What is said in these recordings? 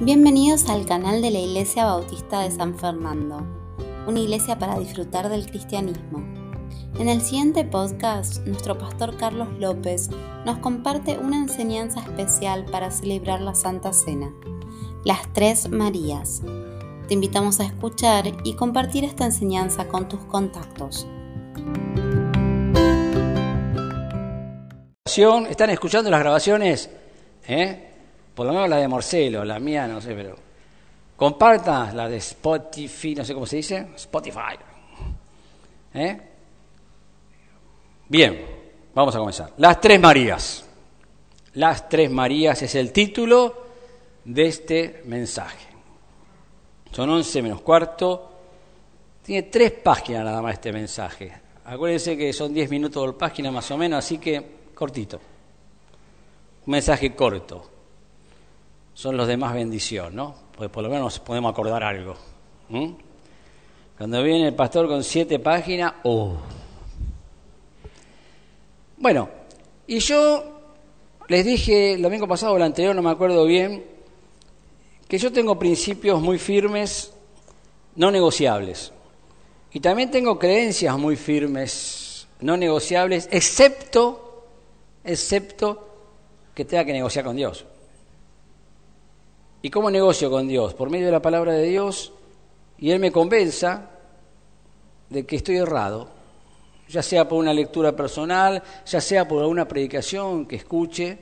Bienvenidos al canal de la Iglesia Bautista de San Fernando, una iglesia para disfrutar del cristianismo. En el siguiente podcast, nuestro pastor Carlos López nos comparte una enseñanza especial para celebrar la Santa Cena, las Tres Marías. Te invitamos a escuchar y compartir esta enseñanza con tus contactos. ¿Están escuchando las grabaciones? ¿Eh? Por lo menos la de Morcelo, la mía no sé, pero comparta la de Spotify, no sé cómo se dice, Spotify. ¿Eh? Bien, vamos a comenzar. Las tres Marías. Las tres Marías es el título de este mensaje. Son once menos cuarto. Tiene tres páginas nada más este mensaje. Acuérdense que son diez minutos por página más o menos, así que cortito. Un mensaje corto son los de más bendición, ¿no? Pues por lo menos podemos acordar algo. Cuando viene el pastor con siete páginas, ¡oh! Bueno, y yo les dije el domingo pasado o el anterior, no me acuerdo bien, que yo tengo principios muy firmes, no negociables. Y también tengo creencias muy firmes, no negociables, excepto, excepto que tenga que negociar con Dios. ¿Y cómo negocio con Dios? Por medio de la palabra de Dios y Él me convenza de que estoy errado, ya sea por una lectura personal, ya sea por alguna predicación que escuche,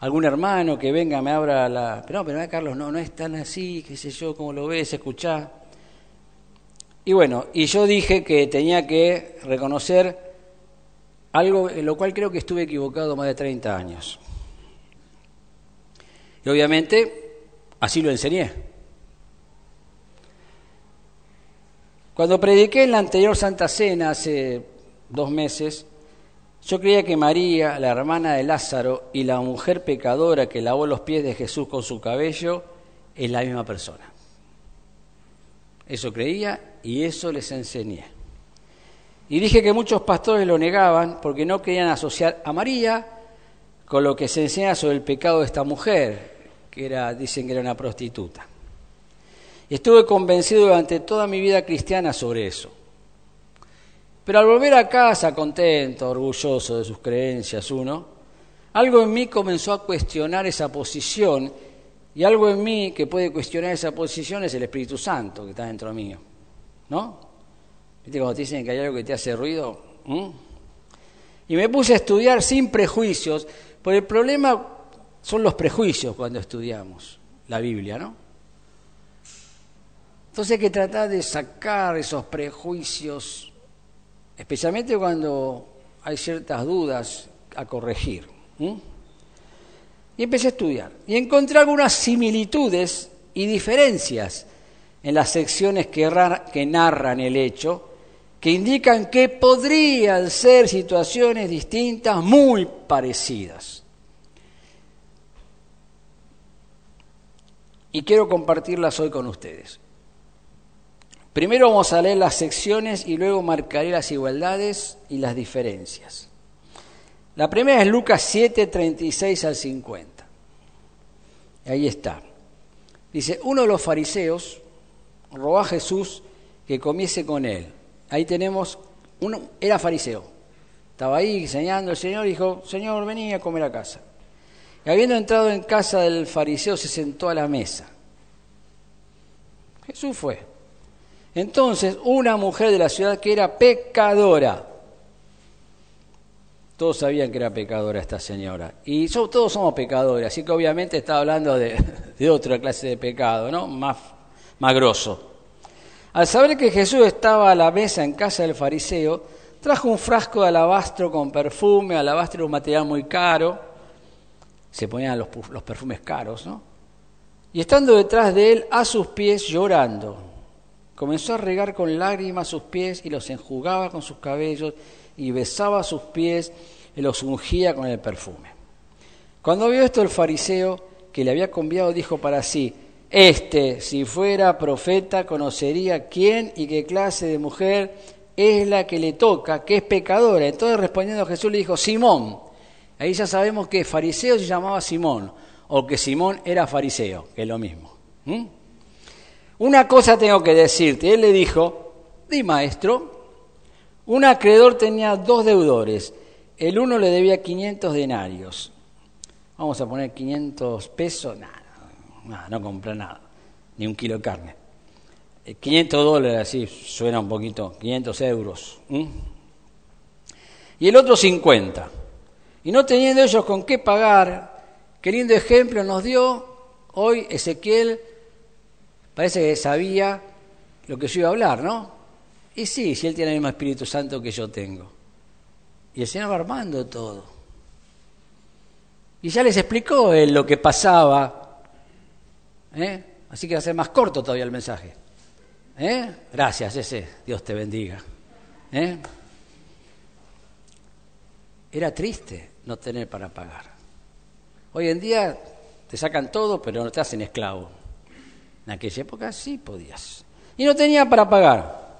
algún hermano que venga me abra la... Pero no, pero Carlos, no, no es tan así, qué sé yo, cómo lo ves, escuchá. Y bueno, y yo dije que tenía que reconocer algo en lo cual creo que estuve equivocado más de 30 años. Y obviamente Así lo enseñé. Cuando prediqué en la anterior Santa Cena hace dos meses, yo creía que María, la hermana de Lázaro, y la mujer pecadora que lavó los pies de Jesús con su cabello, es la misma persona. Eso creía y eso les enseñé. Y dije que muchos pastores lo negaban porque no querían asociar a María con lo que se enseña sobre el pecado de esta mujer, que era, dicen que era una prostituta. Y estuve convencido durante toda mi vida cristiana sobre eso. Pero al volver a casa, contento, orgulloso de sus creencias, uno, algo en mí comenzó a cuestionar esa posición y algo en mí que puede cuestionar esa posición es el Espíritu Santo que está dentro mío. ¿No? ¿Viste cuando te dicen que hay algo que te hace ruido? ¿Mm? Y me puse a estudiar sin prejuicios, por el problema son los prejuicios cuando estudiamos la Biblia, ¿no? Entonces hay que tratar de sacar esos prejuicios, especialmente cuando hay ciertas dudas a corregir. Y empecé a estudiar y encontré algunas similitudes y diferencias en las secciones que, narran el hecho, que indican que podrían ser situaciones distintas muy parecidas. Y quiero compartirlas hoy con ustedes. Primero vamos a leer las secciones y luego marcaré las igualdades y las diferencias. La primera es Lucas 7, 36 al 50. Ahí está. Dice, uno de los fariseos robó a Jesús que comiese con él. Ahí tenemos, uno era fariseo. Estaba ahí enseñando el Señor dijo, Señor, vení a comer a casa. Y habiendo entrado en casa del fariseo, se sentó a la mesa. Jesús fue. Entonces, una mujer de la ciudad que era pecadora, todos sabían que era pecadora esta señora, y todos somos pecadores, así que obviamente estaba hablando de, otra clase de pecado, ¿no? Más, más. Al saber que Jesús estaba a la mesa en casa del fariseo, trajo un frasco de alabastro con perfume, alabastro un material muy caro, se ponían los, los perfumes caros, ¿no? Y estando detrás de él a sus pies llorando, comenzó a regar con lágrimas sus pies y los enjugaba con sus cabellos y besaba sus pies y los ungía con el perfume. Cuando vio esto el fariseo que le había conviado dijo para sí, este, si fuera profeta, conocería quién y qué clase de mujer es la que le toca, que es pecadora. Entonces respondiendo Jesús le dijo, Simón, Ahí ya sabemos que fariseo se llamaba Simón, o que Simón era fariseo, que es lo mismo. Una cosa tengo que decirte. Él le dijo, di maestro, un acreedor tenía dos deudores. El uno le debía 500 denarios. Vamos a poner 500 pesos. Nada, no compra nada. Ni un kilo de carne. 500 eh, dólares, así suena un poquito. 500 euros. Y el otro 50. Y no teniendo ellos con qué pagar, qué lindo ejemplo nos dio hoy Ezequiel. Parece que sabía lo que yo iba a hablar, ¿no? Y sí, si él tiene el mismo Espíritu Santo que yo tengo. Y el Señor va armando todo. Y ya les explicó él lo que pasaba. ¿eh? Así que va a ser más corto todavía el mensaje. ¿eh? Gracias, ese. Dios te bendiga. ¿eh? Era triste no tener para pagar. Hoy en día te sacan todo, pero no te hacen esclavo. En aquella época sí podías. Y no tenía para pagar.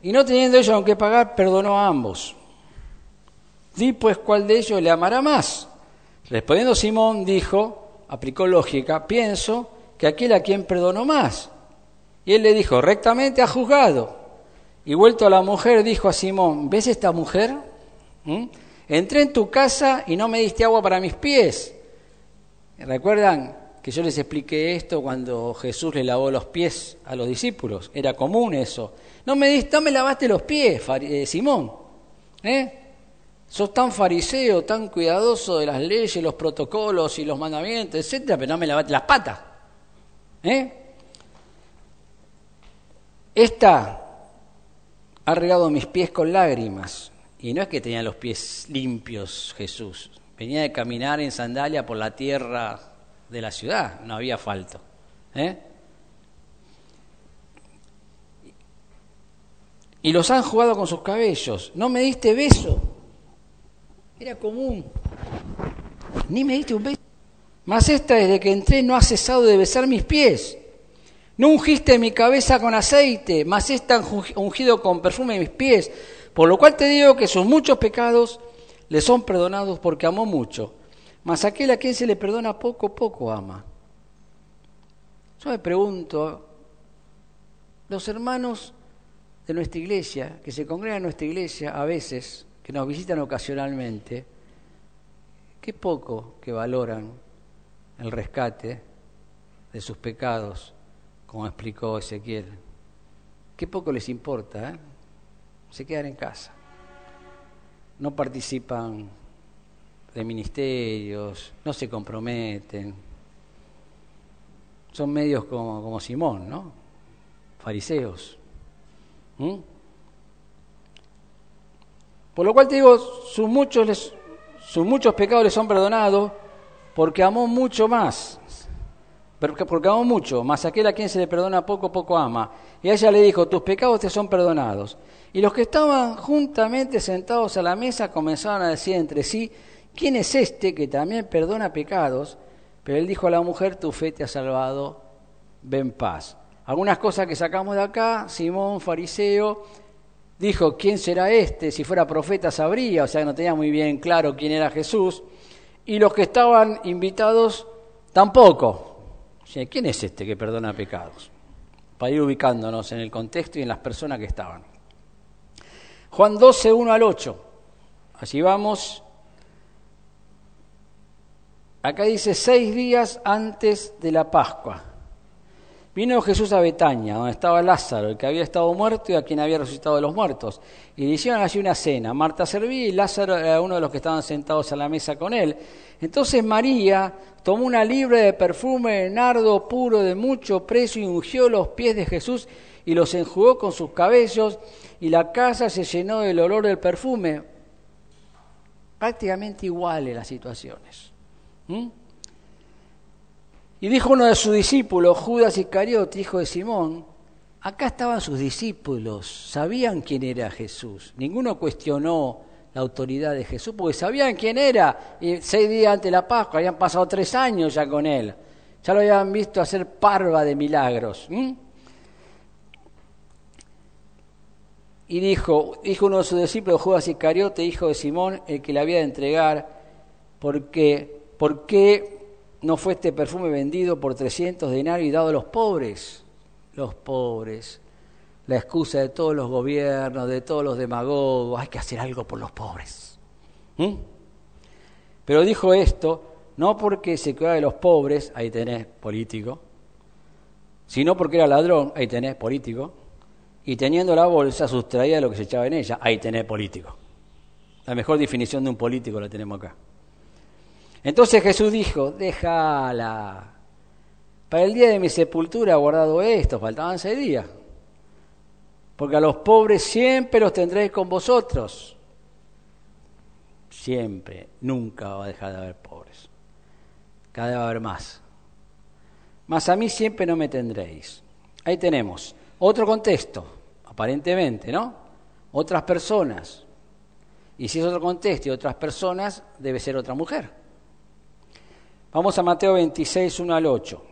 Y no teniendo ellos aunque pagar, perdonó a ambos. Di pues cuál de ellos le amará más. Respondiendo Simón dijo, aplicó lógica, pienso que aquel a quien perdonó más. Y él le dijo, rectamente ha juzgado. Y vuelto a la mujer, dijo a Simón, ¿ves esta mujer? ¿Mm? Entré en tu casa y no me diste agua para mis pies. ¿Recuerdan que yo les expliqué esto cuando Jesús le lavó los pies a los discípulos? Era común eso. No me, diste, no me lavaste los pies, eh, Simón. ¿Eh? Sos tan fariseo, tan cuidadoso de las leyes, los protocolos y los mandamientos, etcétera, pero no me lavaste las patas. ¿Eh? Esta ha regado mis pies con lágrimas. Y no es que tenía los pies limpios Jesús. Venía de caminar en sandalia por la tierra de la ciudad, no había falto. ¿eh? Y los han jugado con sus cabellos. No me diste beso. Era común. Ni me diste un beso. Mas esta desde que entré no ha cesado de besar mis pies. No ungiste mi cabeza con aceite, mas esta ungido con perfume mis pies. Por lo cual te digo que sus muchos pecados le son perdonados porque amó mucho. Mas aquel a quien se le perdona poco, poco ama. Yo me pregunto, los hermanos de nuestra iglesia, que se congregan en nuestra iglesia a veces, que nos visitan ocasionalmente, qué poco que valoran el rescate de sus pecados, como explicó Ezequiel. Qué poco les importa, ¿eh? Se quedan en casa. No participan de ministerios, no se comprometen. Son medios como, como Simón, ¿no? Fariseos. ¿Mm? Por lo cual te digo, sus muchos, sus muchos pecados les son perdonados porque amó mucho más porque amó mucho, mas aquel a quien se le perdona poco, poco ama. Y ella le dijo, tus pecados te son perdonados. Y los que estaban juntamente sentados a la mesa comenzaron a decir entre sí, ¿quién es este que también perdona pecados? Pero él dijo a la mujer, tu fe te ha salvado, ven paz. Algunas cosas que sacamos de acá, Simón, fariseo, dijo, ¿quién será este? Si fuera profeta sabría, o sea, no tenía muy bien claro quién era Jesús. Y los que estaban invitados tampoco. ¿Quién es este que perdona pecados? Para ir ubicándonos en el contexto y en las personas que estaban. Juan 12, 1 al 8. Allí vamos. Acá dice seis días antes de la Pascua. Vino Jesús a Betania, donde estaba Lázaro, el que había estado muerto y a quien había resucitado de los muertos. Y le hicieron allí una cena. Marta servía y Lázaro era uno de los que estaban sentados a la mesa con él. Entonces María tomó una libre de perfume de nardo puro de mucho precio y ungió los pies de Jesús y los enjugó con sus cabellos y la casa se llenó del olor del perfume. Prácticamente iguales las situaciones. Y dijo uno de sus discípulos, Judas Iscariote, hijo de Simón, acá estaban sus discípulos, sabían quién era Jesús. Ninguno cuestionó la autoridad de Jesús, porque sabían quién era. Y seis días antes de la Pascua, habían pasado tres años ya con él. Ya lo habían visto hacer parva de milagros. Y dijo, dijo uno de sus discípulos, Judas Iscariote, hijo de Simón, el que le había de entregar, porque, porque no fue este perfume vendido por 300 denarios y dado a los pobres? Los pobres. La excusa de todos los gobiernos, de todos los demagogos, hay que hacer algo por los pobres. ¿Mm? Pero dijo esto no porque se cuidaba de los pobres, ahí tenés político, sino porque era ladrón, ahí tenés político, y teniendo la bolsa sustraía lo que se echaba en ella, ahí tenés político. La mejor definición de un político la tenemos acá. Entonces Jesús dijo, déjala. Para el día de mi sepultura he guardado esto, faltaban seis días. Porque a los pobres siempre los tendréis con vosotros. Siempre, nunca va a dejar de haber pobres. Cada vez va a haber más. Mas a mí siempre no me tendréis. Ahí tenemos otro contexto, aparentemente, ¿no? Otras personas. Y si es otro contexto y otras personas, debe ser otra mujer. Vamos a Mateo 26, 1 al 8.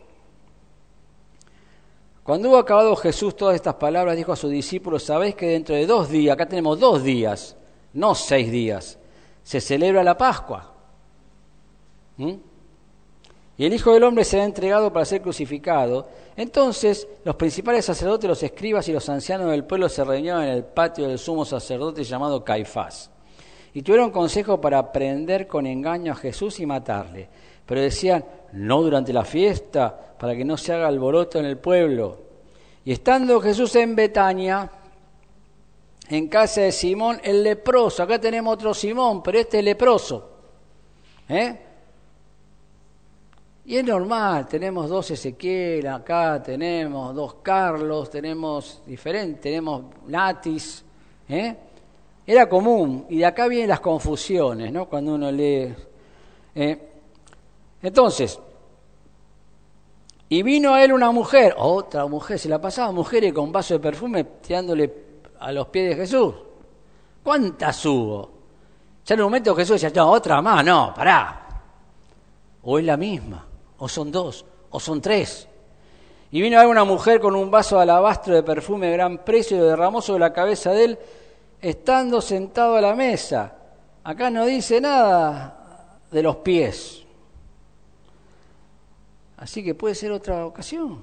Cuando hubo acabado Jesús todas estas palabras, dijo a sus discípulos, sabéis que dentro de dos días, acá tenemos dos días, no seis días, se celebra la Pascua. ¿Mm? Y el Hijo del Hombre será entregado para ser crucificado. Entonces los principales sacerdotes, los escribas y los ancianos del pueblo se reunieron en el patio del sumo sacerdote llamado Caifás. Y tuvieron consejo para prender con engaño a Jesús y matarle. Pero decían, no durante la fiesta, para que no se haga alboroto en el pueblo. Y estando Jesús en Betania, en casa de Simón el leproso, acá tenemos otro Simón, pero este es leproso. ¿Eh? Y es normal, tenemos dos Ezequiel acá, tenemos dos Carlos, tenemos diferentes, tenemos Natis, ¿eh? Era común, y de acá vienen las confusiones, ¿no? Cuando uno lee. ¿eh? Entonces, y vino a él una mujer, otra mujer, se la pasaba mujeres con vaso de perfume tirándole a los pies de Jesús. ¿Cuántas hubo? Ya en un momento Jesús decía, no, otra más, no, pará. O es la misma, o son dos, o son tres. Y vino a él una mujer con un vaso de alabastro de perfume de gran precio y lo derramó sobre la cabeza de él, estando sentado a la mesa. Acá no dice nada de los pies. Así que puede ser otra ocasión.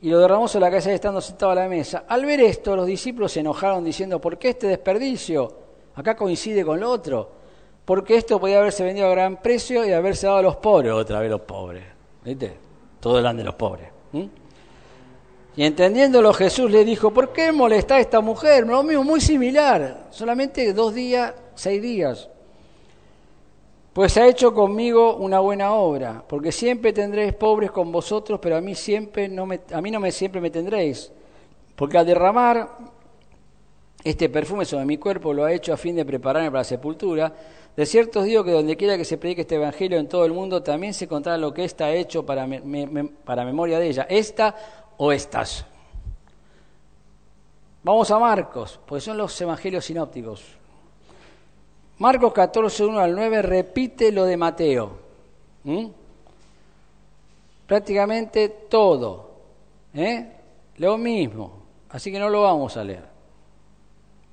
Y lo derramó sobre la cabeza estando sentado a la mesa. Al ver esto, los discípulos se enojaron diciendo, ¿por qué este desperdicio? Acá coincide con lo otro. Porque esto podía haberse vendido a gran precio y haberse dado a los pobres, otra vez los pobres. ¿Viste? Todo hablan de los pobres. Y entendiéndolo Jesús le dijo, ¿por qué molesta a esta mujer? Lo mismo, muy similar, solamente dos días, seis días. Pues ha hecho conmigo una buena obra, porque siempre tendréis pobres con vosotros, pero a mí siempre no me, a mí no me siempre me tendréis, porque al derramar este perfume sobre mi cuerpo lo ha hecho a fin de prepararme para la sepultura. De cierto os digo que donde quiera que se predique este evangelio en todo el mundo, también se contará lo que está hecho para, memoria de ella. Esta o estas. Vamos a Marcos, porque son los evangelios sinópticos. Marcos 14, 1 al 9 repite lo de Mateo. Prácticamente todo. ¿eh? Lo mismo. Así que no lo vamos a leer.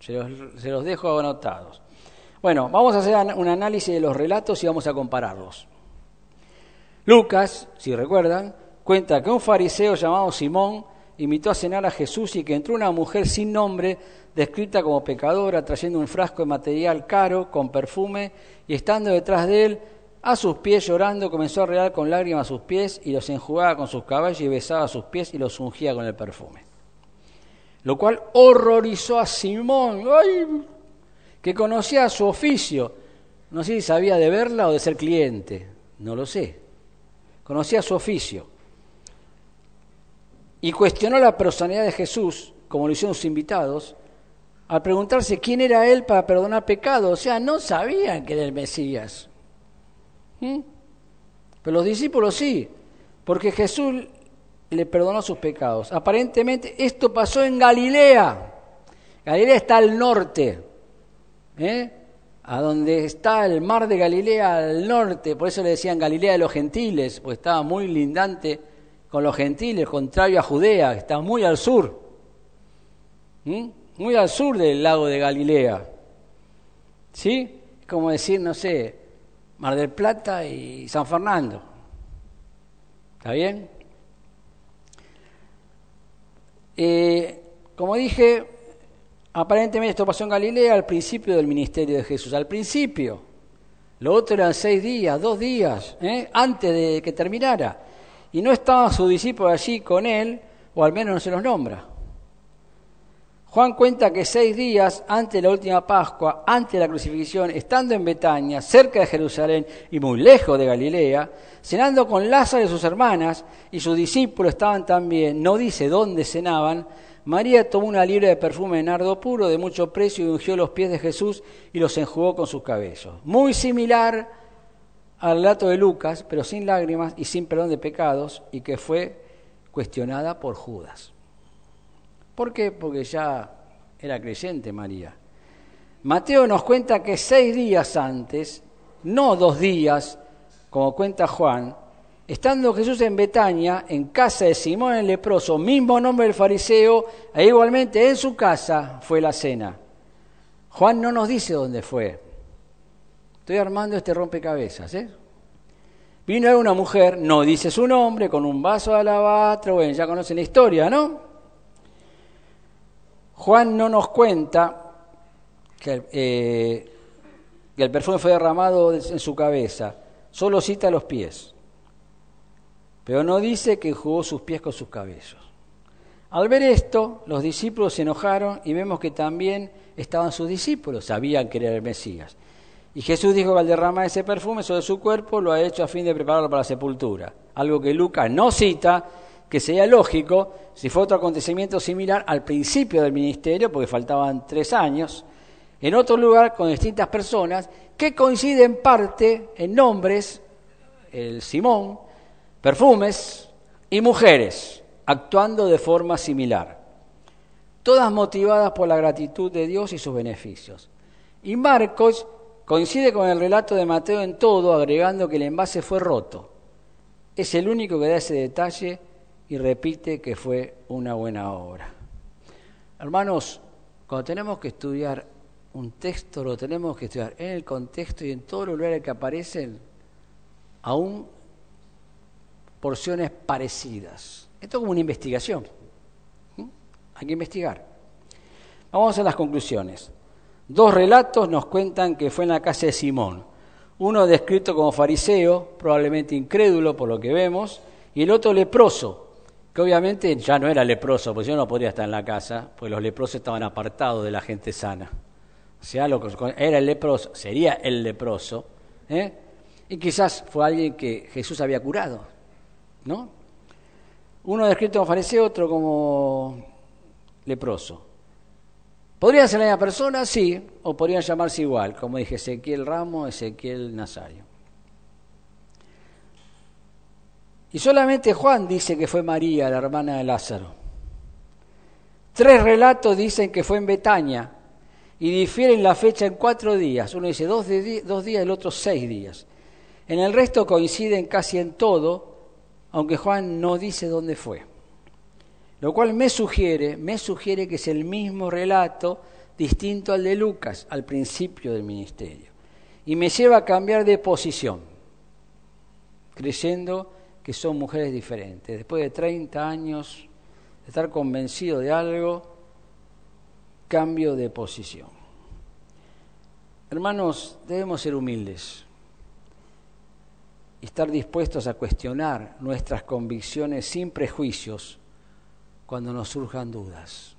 Se los, dejo anotados. Bueno, vamos a hacer un análisis de los relatos y vamos a compararlos. Lucas, si recuerdan, cuenta que un fariseo llamado Simón invitó a cenar a Jesús y que entró una mujer sin nombre, descrita como pecadora, trayendo un frasco de material caro con perfume, y estando detrás de él, a sus pies llorando, comenzó a regar con lágrimas sus pies y los enjugaba con sus caballos y besaba sus pies y los ungía con el perfume. Lo cual horrorizó a Simón, que conocía su oficio. No sé si sabía de verla o de ser cliente, no lo sé. Conocía su oficio y cuestionó la personalidad de Jesús, como lo hicieron sus invitados, al preguntarse quién era él para perdonar pecados. O sea, no sabían que era el Mesías. ¿Mm? Pero los discípulos sí, porque Jesús le perdonó sus pecados. Aparentemente esto pasó en Galilea. Galilea está al norte, ¿eh? a donde está el mar de Galilea al norte, por eso le decían Galilea de los gentiles, pues estaba muy lindante con los gentiles, contrario a Judea, que está muy al sur, muy al sur del lago de Galilea. ¿Sí? Como decir, no sé, Mar del Plata y San Fernando. ¿Está bien? Eh, como dije, aparentemente esto pasó en Galilea al principio del ministerio de Jesús, al principio. Lo otro eran seis días, dos días, ¿eh? antes de que terminara. Y no estaban sus discípulos allí con él, o al menos no se los nombra. Juan cuenta que seis días antes de la última Pascua, antes de la crucifixión, estando en Betania, cerca de Jerusalén y muy lejos de Galilea, cenando con Lázaro y sus hermanas, y sus discípulos estaban también, no dice dónde cenaban, María tomó una libra de perfume de nardo puro de mucho precio y ungió los pies de Jesús y los enjugó con sus cabellos. Muy similar al relato de Lucas, pero sin lágrimas y sin perdón de pecados, y que fue cuestionada por Judas. ¿Por qué? Porque ya era creyente María. Mateo nos cuenta que seis días antes, no dos días, como cuenta Juan, estando Jesús en Betania, en casa de Simón el leproso, mismo nombre del fariseo, e igualmente en su casa fue la cena. Juan no nos dice dónde fue. Estoy armando este rompecabezas, ¿eh? Vino una mujer, no dice su nombre, con un vaso de alabastro, bueno, ya conocen la historia, ¿no? Juan no nos cuenta que, eh, el perfume fue derramado en su cabeza, solo cita los pies, pero no dice que jugó sus pies con sus cabellos. Al ver esto, los discípulos se enojaron y vemos que también estaban sus discípulos, sabían que era el Mesías. Y Jesús dijo que al derramar ese perfume sobre su cuerpo lo ha hecho a fin de prepararlo para la sepultura, algo que Lucas no cita, que sería lógico si fue otro acontecimiento similar al principio del ministerio, porque faltaban tres años, en otro lugar con distintas personas que coinciden en parte en nombres, el Simón, perfumes y mujeres, actuando de forma similar, todas motivadas por la gratitud de Dios y sus beneficios. Y Marcos coincide con el relato de Mateo en todo, agregando que el envase fue roto. Es el único que da ese detalle y repite que fue una buena obra. Hermanos, cuando tenemos que estudiar un texto, lo tenemos que estudiar en el contexto y en todos los lugares que aparecen, aún porciones parecidas. Esto es como una investigación. Hay que investigar. Vamos a las conclusiones. Dos relatos nos cuentan que fue en la casa de Simón. Uno descrito como fariseo, probablemente incrédulo por lo que vemos, y el otro leproso, que obviamente ya no era leproso, porque yo no podría estar en la casa, pues los leprosos estaban apartados de la gente sana. O sea, lo que era el leproso, sería el leproso, ¿eh? y quizás fue alguien que Jesús había curado, ¿no? Uno descrito como fariseo, otro como leproso. ¿Podrían ser la misma persona? Sí, o podrían llamarse igual, como dije, Ezequiel Ramos, Ezequiel Nazario. Y solamente Juan dice que fue María, la hermana de Lázaro. Tres relatos dicen que fue en Betania y difieren la fecha en cuatro días. Uno dice dos, días, el otro seis días. En el resto coinciden casi en todo, aunque Juan no dice dónde fue. Lo cual me sugiere, me sugiere que es el mismo relato distinto al de Lucas al principio del ministerio. Y me lleva a cambiar de posición, creyendo que son mujeres diferentes. Después de 30 años de estar convencido de algo, cambio de posición. Hermanos, debemos ser humildes y estar dispuestos a cuestionar nuestras convicciones sin prejuicios cuando nos surjan dudas.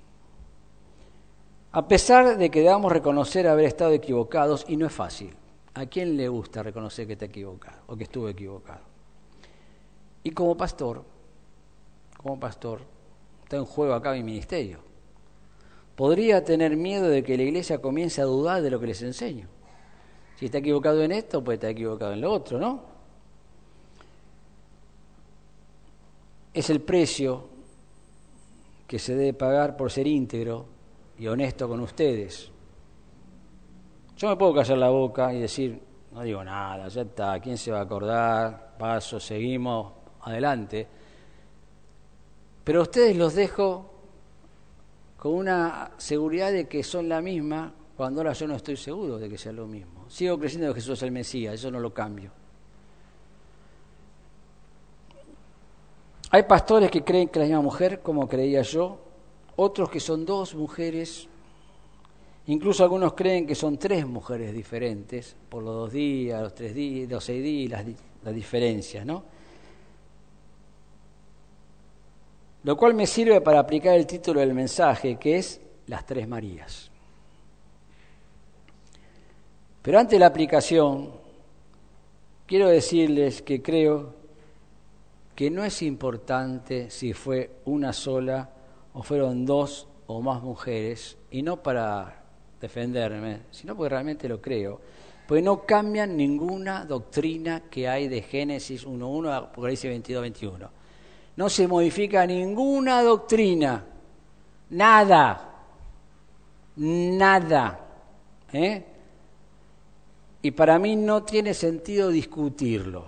A pesar de que debamos reconocer haber estado equivocados, y no es fácil, ¿a quién le gusta reconocer que está equivocado o que estuvo equivocado? Y como pastor, como pastor, está en juego acá mi ministerio. Podría tener miedo de que la iglesia comience a dudar de lo que les enseño. Si está equivocado en esto, puede estar equivocado en lo otro, ¿no? Es el precio que se debe pagar por ser íntegro y honesto con ustedes. Yo me puedo callar la boca y decir, no digo nada, ya está, ¿quién se va a acordar? Paso, seguimos, adelante. Pero a ustedes los dejo con una seguridad de que son la misma cuando ahora yo no estoy seguro de que sea lo mismo. Sigo creyendo que Jesús es el Mesías, eso no lo cambio. Hay pastores que creen que la misma mujer, como creía yo, otros que son dos mujeres, incluso algunos creen que son tres mujeres diferentes, por los dos días, los tres días, los seis días, las diferencias, ¿no? Lo cual me sirve para aplicar el título del mensaje, que es Las Tres Marías. Pero antes de la aplicación, quiero decirles que creo que no es importante si fue una sola o fueron dos o más mujeres, y no para defenderme, sino porque realmente lo creo, porque no cambian ninguna doctrina que hay de Génesis 1.1 a Apocalipsis 22.21. No se modifica ninguna doctrina, nada, nada. ¿eh? Y para mí no tiene sentido discutirlo.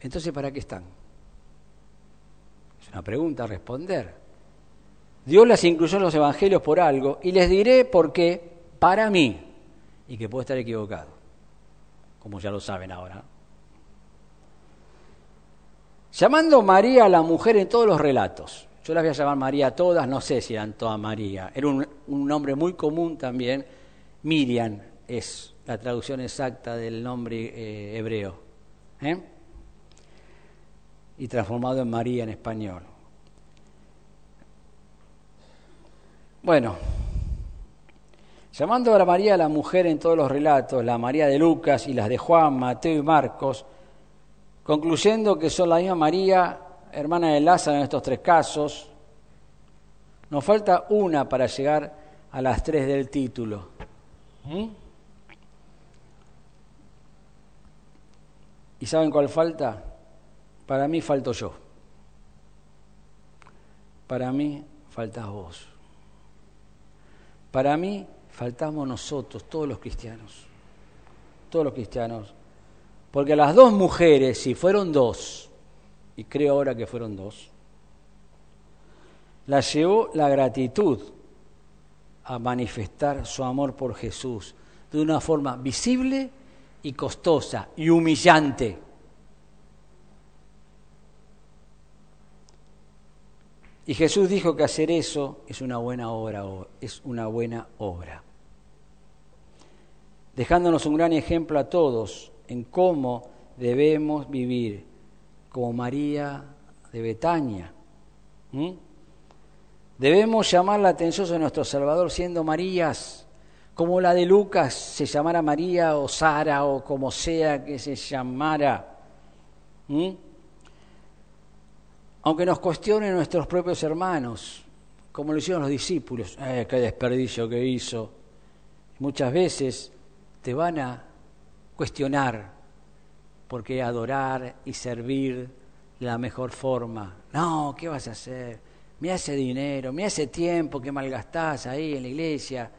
Entonces, ¿para qué están? Es una pregunta a responder. Dios las incluyó en los evangelios por algo y les diré por qué, para mí, y que puedo estar equivocado, como ya lo saben ahora. Llamando María a la mujer en todos los relatos. Yo las voy a llamar María a todas, no sé si eran todas María. Era un, nombre muy común también. Miriam es la traducción exacta del nombre eh, hebreo. ¿eh? y transformado en María en español. Bueno, llamando a María la mujer en todos los relatos, la María de Lucas y las de Juan, Mateo y Marcos, concluyendo que son la misma María, hermana de Lázaro en estos tres casos, nos falta una para llegar a las tres del título. ¿Mm? ¿Y saben cuál falta? Para mí falto yo. Para mí faltas vos. Para mí faltamos nosotros, todos los cristianos. Todos los cristianos. Porque las dos mujeres, si fueron dos, y creo ahora que fueron dos, las llevó la gratitud a manifestar su amor por Jesús de una forma visible y costosa y humillante. Y Jesús dijo que hacer eso es una buena obra, es una buena obra. Dejándonos un gran ejemplo a todos en cómo debemos vivir como María de Betania. Debemos llamar la atención de nuestro Salvador siendo Marías, como la de Lucas se llamara María o Sara o como sea que se llamara aunque nos cuestionen nuestros propios hermanos, como lo hicieron los discípulos, eh, qué desperdicio que hizo. Muchas veces te van a cuestionar porque adorar y servir la mejor forma. No, ¿qué vas a hacer? Me hace dinero, me hace tiempo que malgastás ahí en la iglesia.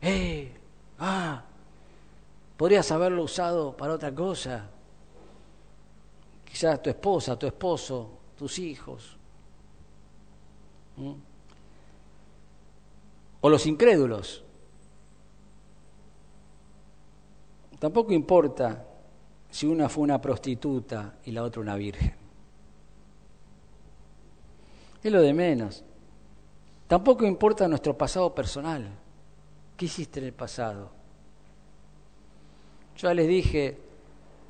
¡Eh! ¡Ah! Podrías haberlo usado para otra cosa. Quizás tu esposa, tu esposo tus hijos. ¿Mm? O los incrédulos. Tampoco importa si una fue una prostituta y la otra una virgen. Es lo de menos. Tampoco importa nuestro pasado personal. ¿Qué hiciste en el pasado? Yo ya les dije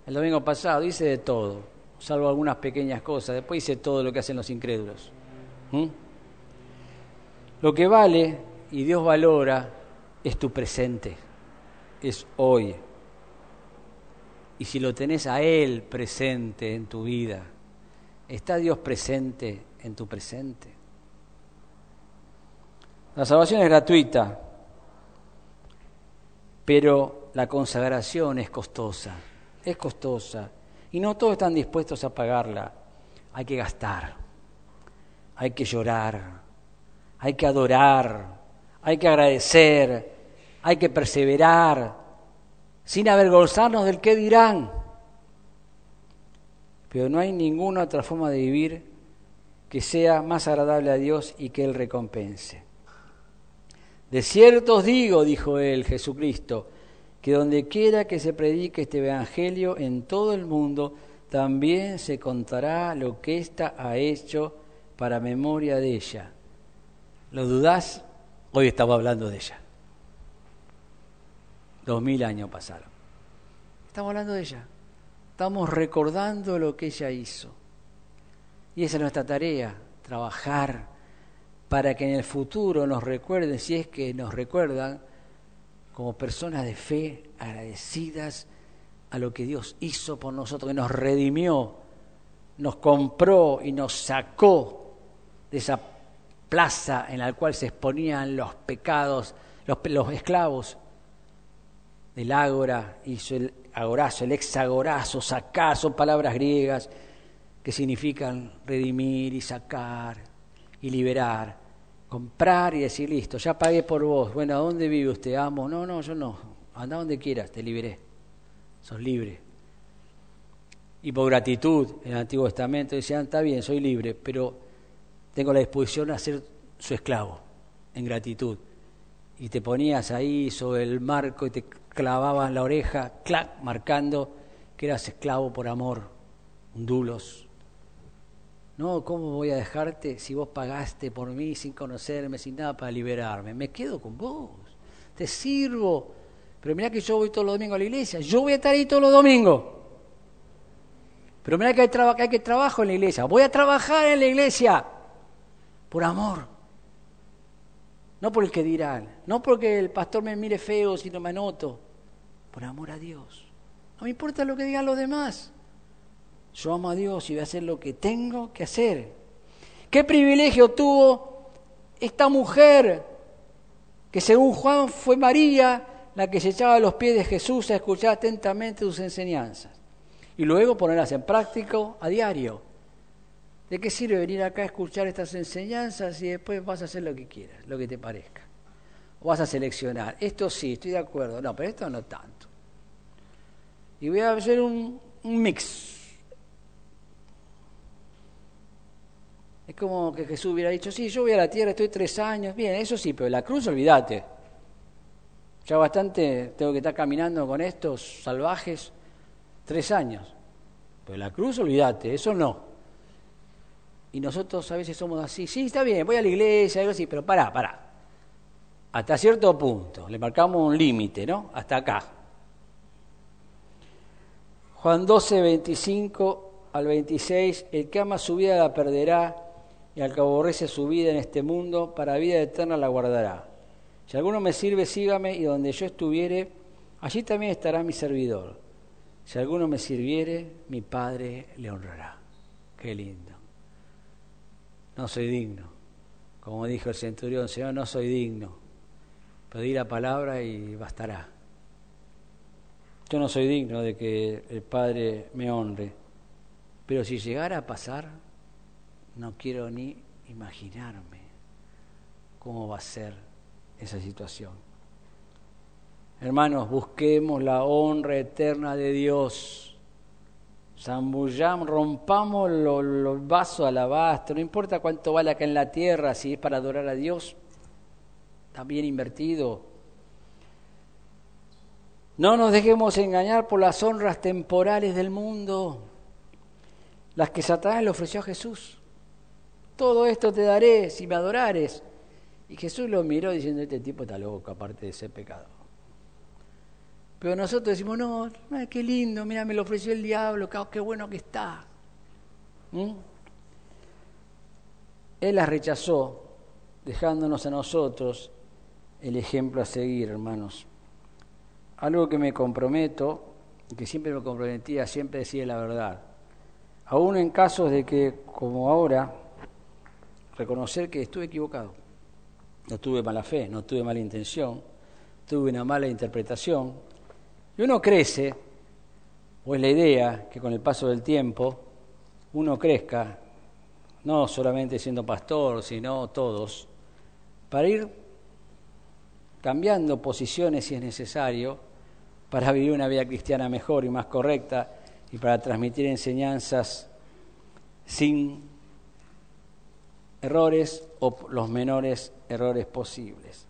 el domingo pasado, hice de todo salvo algunas pequeñas cosas. Después hice todo lo que hacen los incrédulos. ¿Mm? Lo que vale y Dios valora es tu presente, es hoy. Y si lo tenés a Él presente en tu vida, ¿está Dios presente en tu presente? La salvación es gratuita, pero la consagración es costosa, es costosa. Y no todos están dispuestos a pagarla. Hay que gastar, hay que llorar, hay que adorar, hay que agradecer, hay que perseverar, sin avergonzarnos del qué dirán. Pero no hay ninguna otra forma de vivir que sea más agradable a Dios y que Él recompense. De cierto os digo, dijo él, Jesucristo, que donde quiera que se predique este Evangelio en todo el mundo, también se contará lo que ésta ha hecho para memoria de ella. ¿Lo dudás? Hoy estamos hablando de ella. Dos mil años pasaron. Estamos hablando de ella. Estamos recordando lo que ella hizo. Y esa es nuestra tarea, trabajar para que en el futuro nos recuerden, si es que nos recuerdan, como personas de fe, agradecidas a lo que Dios hizo por nosotros, que nos redimió, nos compró y nos sacó de esa plaza en la cual se exponían los pecados, los, los esclavos del ágora, hizo el agorazo, el exagorazo, sacar, son palabras griegas que significan redimir y sacar y liberar, comprar y decir, listo, ya pagué por vos, bueno, ¿a dónde vive usted? Amo, no, no, yo no, anda donde quieras, te liberé, sos libre. Y por gratitud, en el Antiguo Testamento decían, está bien, soy libre, pero tengo la disposición a ser su esclavo, en gratitud. Y te ponías ahí sobre el marco y te clavaban la oreja, clac, marcando que eras esclavo por amor, un dulos, no, ¿cómo voy a dejarte si vos pagaste por mí sin conocerme, sin nada para liberarme? Me quedo con vos, te sirvo. Pero mira que yo voy todos los domingos a la iglesia, yo voy a estar ahí todos los domingos. Pero mira que hay, que hay que trabajo en la iglesia, voy a trabajar en la iglesia por amor. No por el que dirán, no porque el pastor me mire feo si no me anoto, por amor a Dios. No me importa lo que digan los demás. Yo amo a Dios y voy a hacer lo que tengo que hacer. ¿Qué privilegio tuvo esta mujer que según Juan fue María la que se echaba a los pies de Jesús a escuchar atentamente sus enseñanzas y luego ponerlas en práctica a diario? ¿De qué sirve venir acá a escuchar estas enseñanzas y después vas a hacer lo que quieras, lo que te parezca? O vas a seleccionar, esto sí, estoy de acuerdo, no, pero esto no tanto. Y voy a hacer un, un mix, Es como que Jesús hubiera dicho, sí, yo voy a la tierra, estoy tres años, bien, eso sí, pero la cruz olvídate. Ya bastante tengo que estar caminando con estos salvajes tres años. Pero la cruz olvídate, eso no. Y nosotros a veces somos así, sí, está bien, voy a la iglesia, algo así, pero pará, pará. Hasta cierto punto, le marcamos un límite, ¿no? Hasta acá. Juan 12, 25 al 26, el que ama su vida la perderá y al que aborrece su vida en este mundo, para vida eterna la guardará. Si alguno me sirve, sígame, y donde yo estuviere, allí también estará mi servidor. Si alguno me sirviere, mi Padre le honrará. Qué lindo. No soy digno. Como dijo el centurión, Señor, no soy digno. Pedí la palabra y bastará. Yo no soy digno de que el Padre me honre. Pero si llegara a pasar, no quiero ni imaginarme cómo va a ser esa situación. Hermanos, busquemos la honra eterna de Dios. Zambullamos, rompamos los, vasos alabastro, no importa cuánto vale acá en la tierra, si es para adorar a Dios, bien invertido. No nos dejemos engañar por las honras temporales del mundo, las que Satanás le ofreció a Jesús. Todo esto te daré si me adorares. Y Jesús lo miró diciendo, este tipo está loco, aparte de ser pecador. Pero nosotros decimos, no, qué lindo, mira, me lo ofreció el diablo, qué bueno que está. ¿Mm? Él las rechazó, dejándonos a nosotros el ejemplo a seguir, hermanos. Algo que me comprometo, que siempre me comprometía, siempre decía la verdad. Aún en casos de que, como ahora, reconocer que estuve equivocado. No tuve mala fe, no tuve mala intención, tuve una mala interpretación. Y uno crece, o es la idea que con el paso del tiempo uno crezca, no solamente siendo pastor, sino todos, para ir cambiando posiciones si es necesario, para vivir una vida cristiana mejor y más correcta y para transmitir enseñanzas sin errores o los menores errores posibles.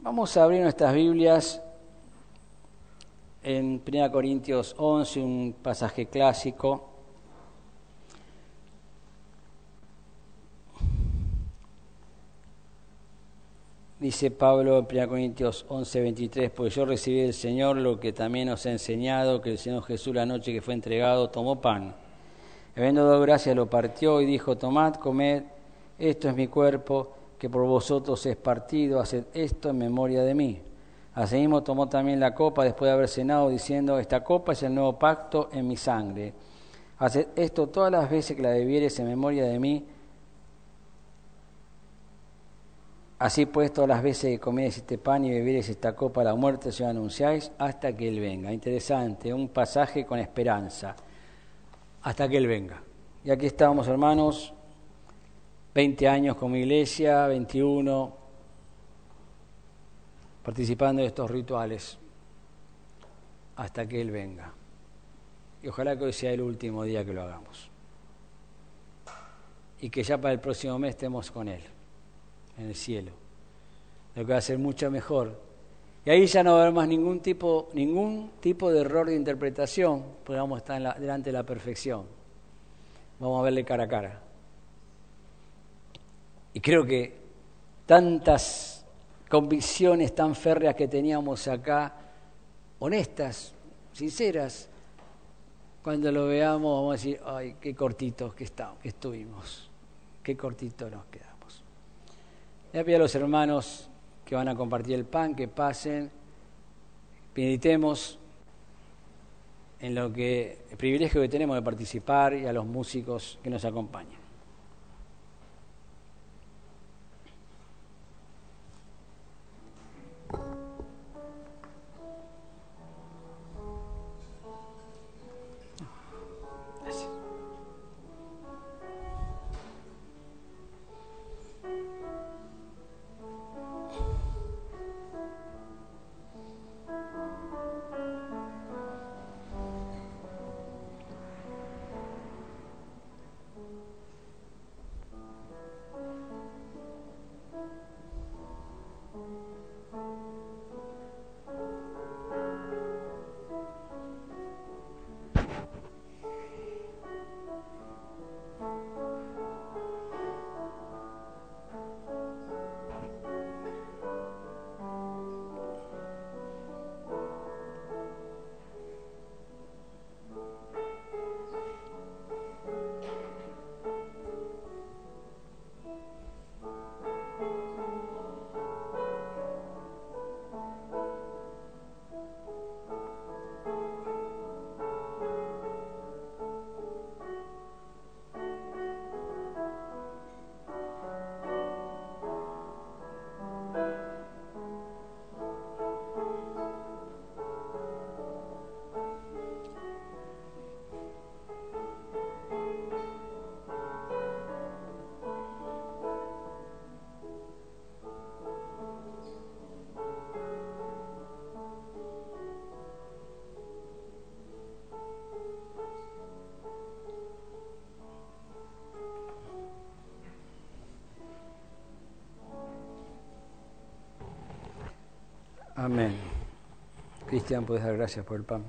Vamos a abrir nuestras Biblias en 1 Corintios 11, un pasaje clásico. Dice Pablo en 1 Corintios 11, 23, pues yo recibí del Señor lo que también os he enseñado, que el Señor Jesús la noche que fue entregado tomó pan. Habiendo dado gracias lo partió y dijo, tomad, comed, esto es mi cuerpo, que por vosotros es partido, haced esto en memoria de mí. Asimismo tomó también la copa después de haber cenado, diciendo, esta copa es el nuevo pacto en mi sangre. Haced esto todas las veces que la debieres en memoria de mí Así pues, todas las veces que comieres este pan y bebieres esta copa, la muerte se anunciáis hasta que Él venga. Interesante, un pasaje con esperanza, hasta que Él venga. Y aquí estamos, hermanos, 20 años como iglesia, 21, participando de estos rituales, hasta que Él venga. Y ojalá que hoy sea el último día que lo hagamos. Y que ya para el próximo mes estemos con Él en el cielo, lo que va a ser mucho mejor. Y ahí ya no va a haber más ningún tipo, ningún tipo de error de interpretación, porque vamos a estar delante de la perfección. Vamos a verle cara a cara. Y creo que tantas convicciones tan férreas que teníamos acá, honestas, sinceras, cuando lo veamos vamos a decir, ay, qué cortitos que, estamos, que estuvimos, qué cortito nos queda. Le pido a los hermanos que van a compartir el pan, que pasen, meditemos en lo que el privilegio que tenemos de participar y a los músicos que nos acompañan. Cristian, puedes dar gracias por el pan.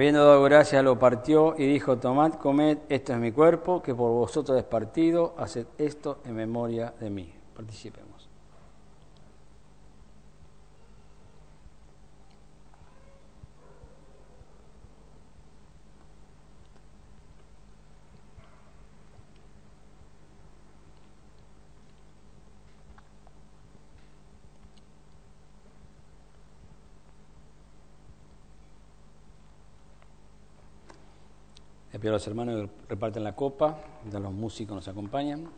Habiendo dado gracias, lo partió y dijo, tomad, comed, esto es mi cuerpo, que por vosotros es partido, haced esto en memoria de mí. Participemos. Le pido a los hermanos reparten la copa, mientras los músicos nos acompañan.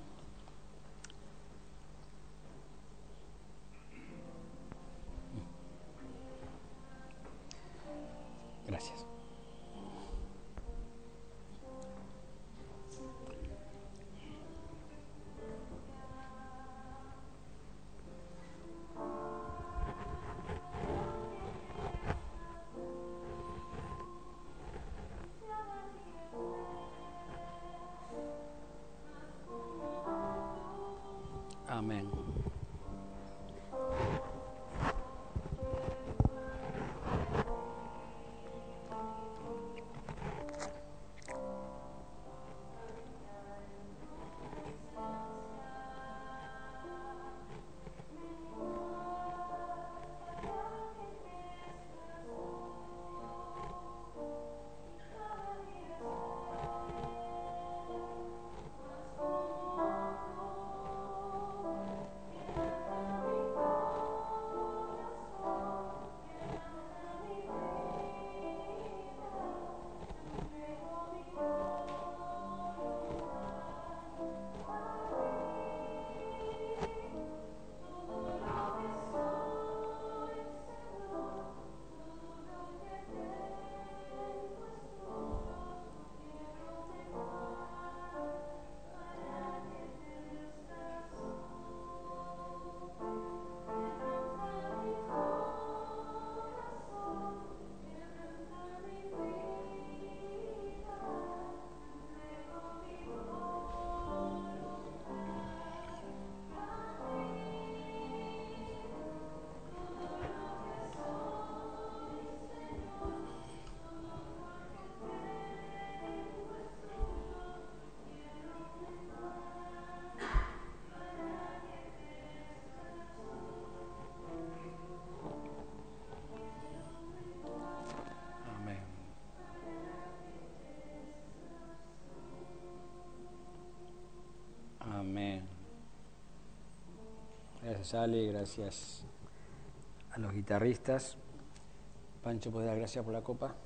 Gracias gracias a los guitarristas. Pancho, ¿puedes dar gracias por la copa?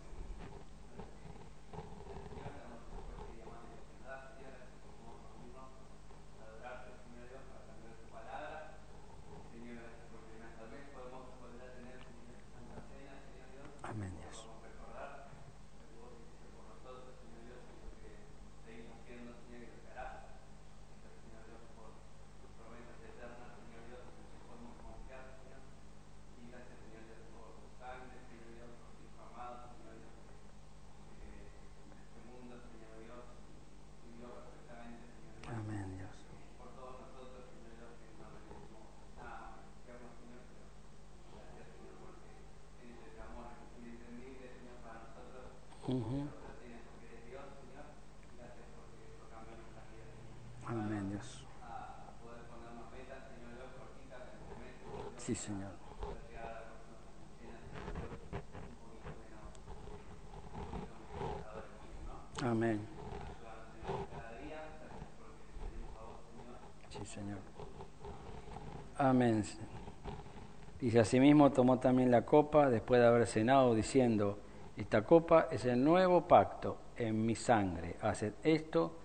Dice, asimismo tomó también la copa después de haber cenado, diciendo, esta copa es el nuevo pacto en mi sangre. Haced esto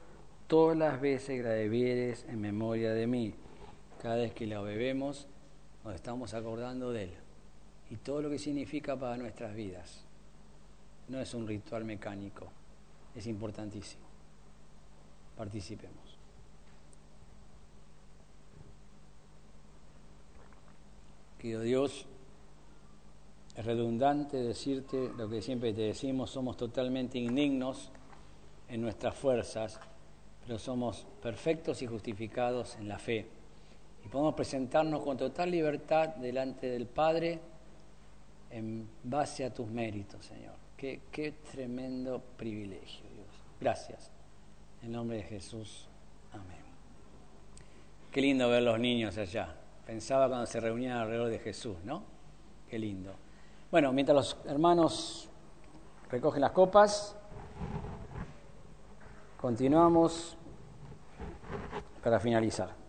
todas las veces que la bebieres en memoria de mí. Cada vez que la bebemos, nos estamos acordando de Él. Y todo lo que significa para nuestras vidas. No es un ritual mecánico, es importantísimo. Participemos. Querido Dios, es redundante decirte lo que siempre te decimos, somos totalmente indignos en nuestras fuerzas, pero somos perfectos y justificados en la fe. Y podemos presentarnos con total libertad delante del Padre en base a tus méritos, Señor. Qué, qué tremendo privilegio, Dios. Gracias. En nombre de Jesús. Amén. Qué lindo ver los niños allá. Pensaba cuando se reunían alrededor de Jesús, ¿no? Qué lindo. Bueno, mientras los hermanos recogen las copas, continuamos para finalizar.